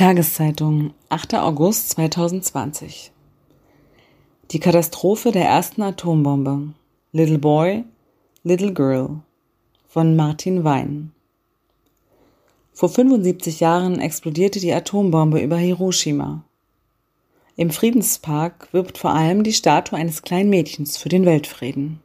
Tageszeitung, 8. August 2020. Die Katastrophe der ersten Atombombe. Little Boy, Little Girl von Martin Wein. Vor 75 Jahren explodierte die Atombombe über Hiroshima. Im Friedenspark wirbt vor allem die Statue eines kleinen Mädchens für den Weltfrieden.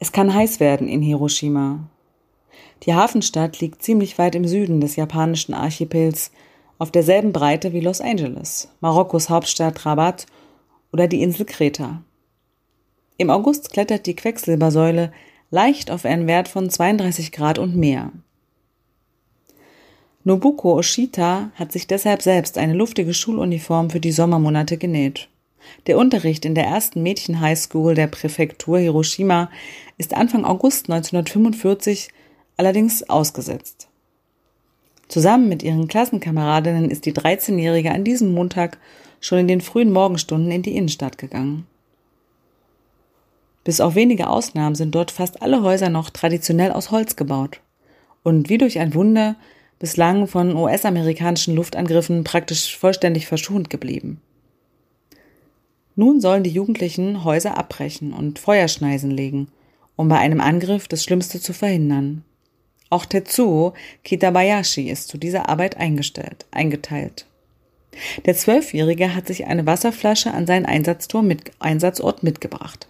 Es kann heiß werden in Hiroshima. Die Hafenstadt liegt ziemlich weit im Süden des japanischen Archipels, auf derselben Breite wie Los Angeles, Marokkos Hauptstadt Rabat oder die Insel Kreta. Im August klettert die Quecksilbersäule leicht auf einen Wert von 32 Grad und mehr. Nobuko Oshita hat sich deshalb selbst eine luftige Schuluniform für die Sommermonate genäht. Der Unterricht in der ersten Mädchen-Highschool der Präfektur Hiroshima ist Anfang August 1945 allerdings ausgesetzt. Zusammen mit ihren Klassenkameradinnen ist die 13-Jährige an diesem Montag schon in den frühen Morgenstunden in die Innenstadt gegangen. Bis auf wenige Ausnahmen sind dort fast alle Häuser noch traditionell aus Holz gebaut und wie durch ein Wunder bislang von US-amerikanischen Luftangriffen praktisch vollständig verschont geblieben. Nun sollen die Jugendlichen Häuser abbrechen und Feuerschneisen legen, um bei einem Angriff das Schlimmste zu verhindern. Auch Tetsuo Kitabayashi ist zu dieser Arbeit eingestellt, eingeteilt. Der Zwölfjährige hat sich eine Wasserflasche an seinen mit, Einsatzort mitgebracht.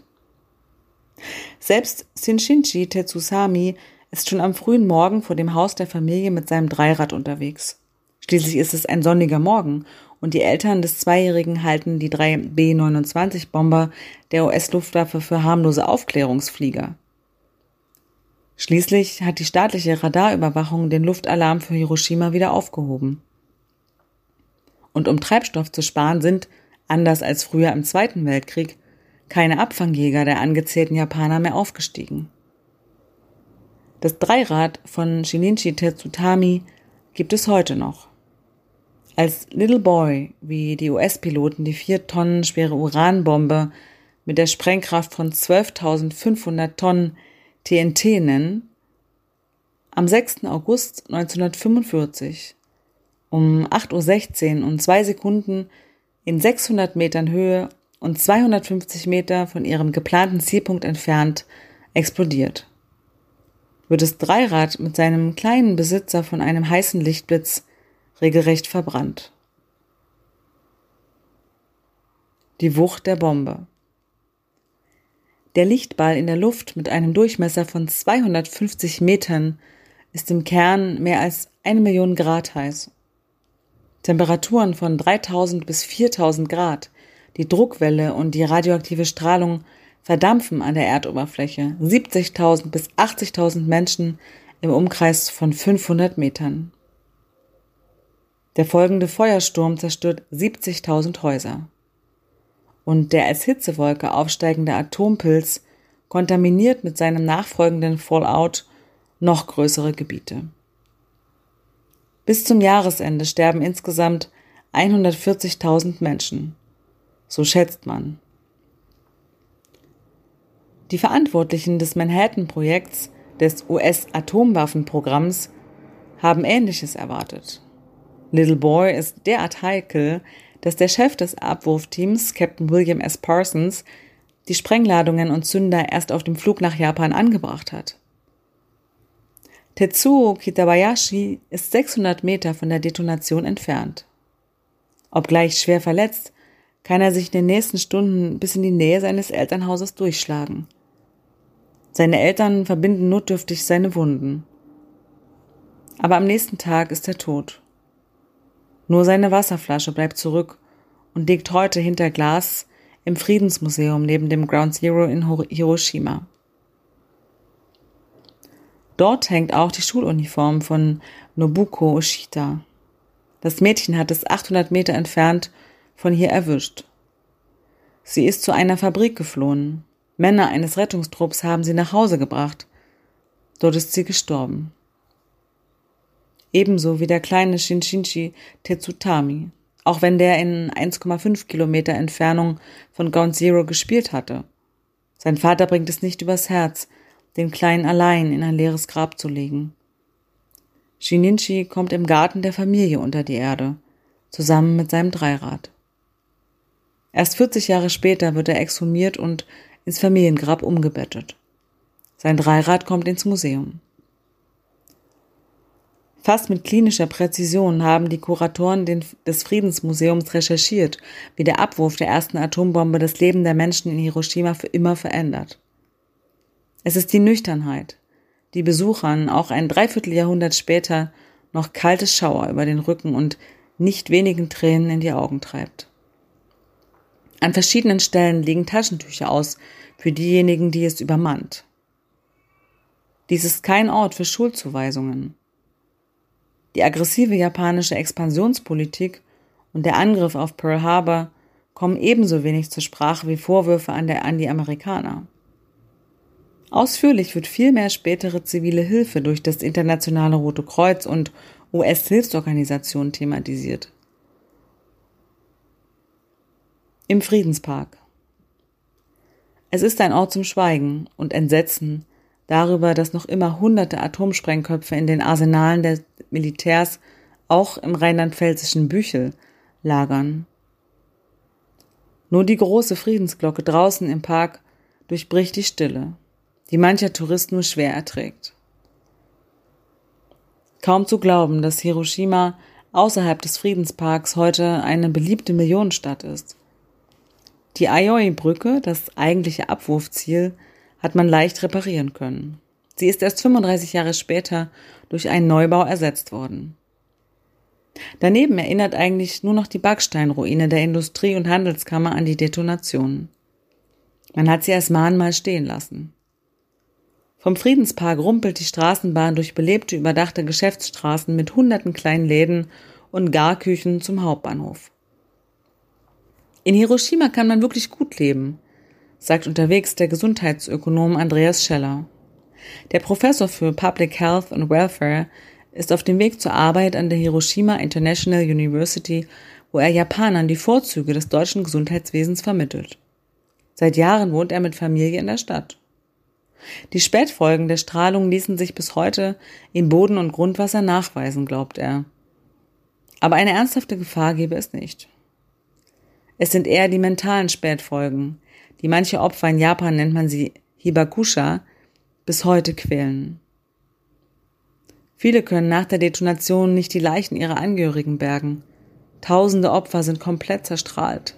Selbst Shinshinji Tetsusami ist schon am frühen Morgen vor dem Haus der Familie mit seinem Dreirad unterwegs. Schließlich ist es ein sonniger Morgen und die Eltern des Zweijährigen halten die drei B-29-Bomber der US-Luftwaffe für harmlose Aufklärungsflieger. Schließlich hat die staatliche Radarüberwachung den Luftalarm für Hiroshima wieder aufgehoben. Und um Treibstoff zu sparen sind, anders als früher im Zweiten Weltkrieg, keine Abfangjäger der angezählten Japaner mehr aufgestiegen. Das Dreirad von Shinichi Tetsutami gibt es heute noch. Als Little Boy, wie die US-Piloten die vier Tonnen schwere Uranbombe mit der Sprengkraft von 12.500 Tonnen TNT nennen, am 6. August 1945 um 8.16 Uhr und zwei Sekunden in 600 Metern Höhe und 250 Meter von ihrem geplanten Zielpunkt entfernt explodiert. Wird das Dreirad mit seinem kleinen Besitzer von einem heißen Lichtblitz regelrecht verbrannt. Die Wucht der Bombe. Der Lichtball in der Luft mit einem Durchmesser von 250 Metern ist im Kern mehr als eine Million Grad heiß. Temperaturen von 3000 bis 4000 Grad, die Druckwelle und die radioaktive Strahlung verdampfen an der Erdoberfläche 70.000 bis 80.000 Menschen im Umkreis von 500 Metern. Der folgende Feuersturm zerstört 70.000 Häuser und der als Hitzewolke aufsteigende Atompilz kontaminiert mit seinem nachfolgenden Fallout noch größere Gebiete. Bis zum Jahresende sterben insgesamt 140.000 Menschen. So schätzt man. Die Verantwortlichen des Manhattan-Projekts des US-Atomwaffenprogramms haben Ähnliches erwartet. Little Boy ist derart heikel, dass der Chef des Abwurfteams, Captain William S. Parsons, die Sprengladungen und Zünder erst auf dem Flug nach Japan angebracht hat. Tetsuo Kitabayashi ist 600 Meter von der Detonation entfernt. Obgleich schwer verletzt, kann er sich in den nächsten Stunden bis in die Nähe seines Elternhauses durchschlagen. Seine Eltern verbinden notdürftig seine Wunden. Aber am nächsten Tag ist er tot. Nur seine Wasserflasche bleibt zurück und liegt heute hinter Glas im Friedensmuseum neben dem Ground Zero in Hiroshima. Dort hängt auch die Schuluniform von Nobuko Oshita. Das Mädchen hat es 800 Meter entfernt von hier erwischt. Sie ist zu einer Fabrik geflohen. Männer eines Rettungstrupps haben sie nach Hause gebracht. Dort ist sie gestorben ebenso wie der kleine Shinshinchi Tetsutami, auch wenn der in 1,5 Kilometer Entfernung von Ground Zero gespielt hatte. Sein Vater bringt es nicht übers Herz, den Kleinen allein in ein leeres Grab zu legen. Shinichi kommt im Garten der Familie unter die Erde, zusammen mit seinem Dreirad. Erst 40 Jahre später wird er exhumiert und ins Familiengrab umgebettet. Sein Dreirad kommt ins Museum. Fast mit klinischer Präzision haben die Kuratoren des Friedensmuseums recherchiert, wie der Abwurf der ersten Atombombe das Leben der Menschen in Hiroshima für immer verändert. Es ist die Nüchternheit, die Besuchern auch ein Dreivierteljahrhundert später noch kaltes Schauer über den Rücken und nicht wenigen Tränen in die Augen treibt. An verschiedenen Stellen liegen Taschentücher aus für diejenigen, die es übermannt. Dies ist kein Ort für Schuldzuweisungen. Die aggressive japanische Expansionspolitik und der Angriff auf Pearl Harbor kommen ebenso wenig zur Sprache wie Vorwürfe an, der, an die Amerikaner. Ausführlich wird vielmehr spätere zivile Hilfe durch das Internationale Rote Kreuz und US-Hilfsorganisationen thematisiert. Im Friedenspark. Es ist ein Ort zum Schweigen und Entsetzen darüber, dass noch immer hunderte Atomsprengköpfe in den Arsenalen der Militärs auch im rheinland-pfälzischen Büchel lagern. Nur die große Friedensglocke draußen im Park durchbricht die Stille die mancher Tourist nur schwer erträgt. Kaum zu glauben, dass Hiroshima außerhalb des Friedensparks heute eine beliebte Millionenstadt ist. Die Aioi-Brücke, das eigentliche Abwurfziel, hat man leicht reparieren können. Sie ist erst 35 Jahre später durch einen Neubau ersetzt worden. Daneben erinnert eigentlich nur noch die Backsteinruine der Industrie- und Handelskammer an die Detonation. Man hat sie als Mahnmal stehen lassen. Vom Friedenspark rumpelt die Straßenbahn durch belebte, überdachte Geschäftsstraßen mit hunderten kleinen Läden und Garküchen zum Hauptbahnhof. In Hiroshima kann man wirklich gut leben, sagt unterwegs der Gesundheitsökonom Andreas Scheller. Der Professor für Public Health and Welfare ist auf dem Weg zur Arbeit an der Hiroshima International University, wo er Japanern die Vorzüge des deutschen Gesundheitswesens vermittelt. Seit Jahren wohnt er mit Familie in der Stadt. Die Spätfolgen der Strahlung ließen sich bis heute im Boden und Grundwasser nachweisen, glaubt er. Aber eine ernsthafte Gefahr gebe es nicht. Es sind eher die mentalen Spätfolgen, die manche Opfer in Japan nennt man sie Hibakusha, bis heute quälen. Viele können nach der Detonation nicht die Leichen ihrer Angehörigen bergen. Tausende Opfer sind komplett zerstrahlt.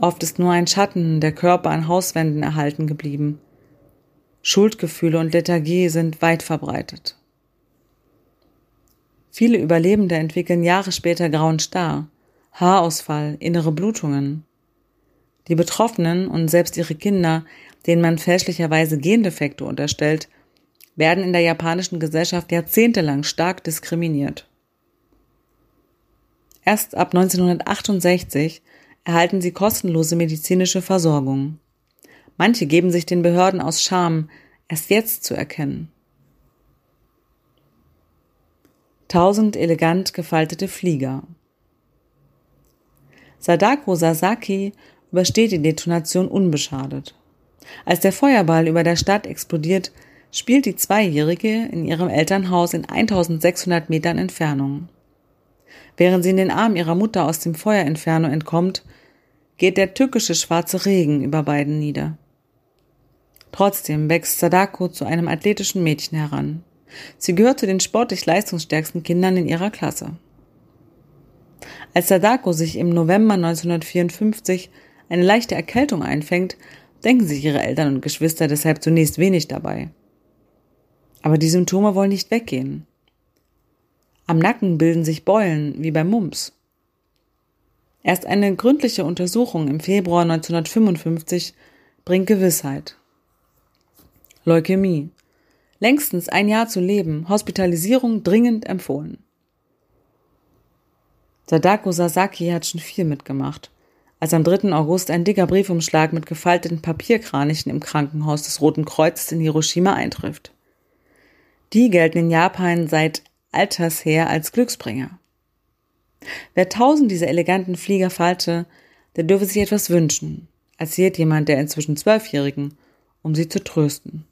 Oft ist nur ein Schatten der Körper an Hauswänden erhalten geblieben. Schuldgefühle und Lethargie sind weit verbreitet. Viele Überlebende entwickeln Jahre später grauen Star, Haarausfall, innere Blutungen. Die Betroffenen und selbst ihre Kinder, denen man fälschlicherweise Gendefekte unterstellt, werden in der japanischen Gesellschaft jahrzehntelang stark diskriminiert. Erst ab 1968 erhalten sie kostenlose medizinische Versorgung. Manche geben sich den Behörden aus Scham erst jetzt zu erkennen. Tausend elegant gefaltete Flieger. Sadako Sasaki übersteht die Detonation unbeschadet. Als der Feuerball über der Stadt explodiert, spielt die Zweijährige in ihrem Elternhaus in 1600 Metern Entfernung. Während sie in den Arm ihrer Mutter aus dem Feuerinferno entkommt, geht der tückische schwarze Regen über beiden nieder. Trotzdem wächst Sadako zu einem athletischen Mädchen heran. Sie gehört zu den sportlich leistungsstärksten Kindern in ihrer Klasse. Als Sadako sich im November 1954 eine leichte Erkältung einfängt, denken sich ihre Eltern und Geschwister deshalb zunächst wenig dabei. Aber die Symptome wollen nicht weggehen. Am Nacken bilden sich Beulen, wie beim Mumps. Erst eine gründliche Untersuchung im Februar 1955 bringt Gewissheit. Leukämie. Längstens ein Jahr zu leben, Hospitalisierung dringend empfohlen. Sadako Sasaki hat schon viel mitgemacht. Als am 3. August ein dicker Briefumschlag mit gefalteten Papierkranichen im Krankenhaus des Roten Kreuzes in Hiroshima eintrifft. Die gelten in Japan seit alters her als Glücksbringer. Wer tausend dieser eleganten Flieger falte, der dürfe sich etwas wünschen, erzählt jemand der inzwischen Zwölfjährigen, um sie zu trösten.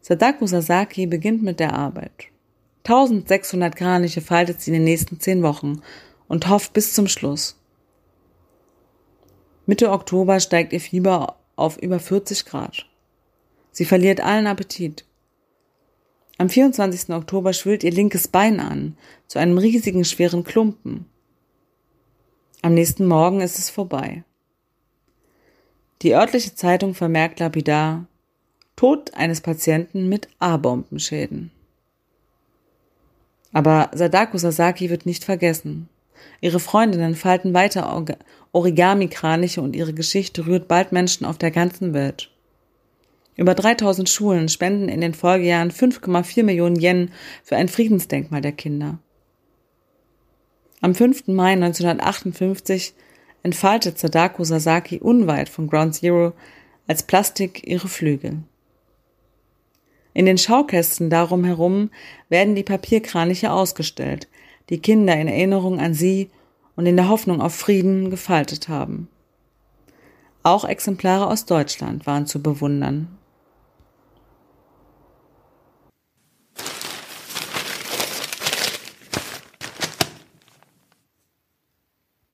Sadako Sasaki beginnt mit der Arbeit. 1600 Kraniche faltet sie in den nächsten zehn Wochen und hofft bis zum Schluss. Mitte Oktober steigt ihr Fieber auf über 40 Grad. Sie verliert allen Appetit. Am 24. Oktober schwillt ihr linkes Bein an, zu einem riesigen schweren Klumpen. Am nächsten Morgen ist es vorbei. Die örtliche Zeitung vermerkt lapidar Tod eines Patienten mit A-Bombenschäden. Aber Sadako Sasaki wird nicht vergessen. Ihre Freundinnen falten weiter Origami-Kraniche und ihre Geschichte rührt bald Menschen auf der ganzen Welt. Über 3000 Schulen spenden in den Folgejahren 5,4 Millionen Yen für ein Friedensdenkmal der Kinder. Am 5. Mai 1958 entfaltet Sadako Sasaki unweit von Ground Zero als Plastik ihre Flügel. In den Schaukästen darum herum werden die Papierkraniche ausgestellt, die Kinder in Erinnerung an sie und in der Hoffnung auf Frieden gefaltet haben. Auch Exemplare aus Deutschland waren zu bewundern.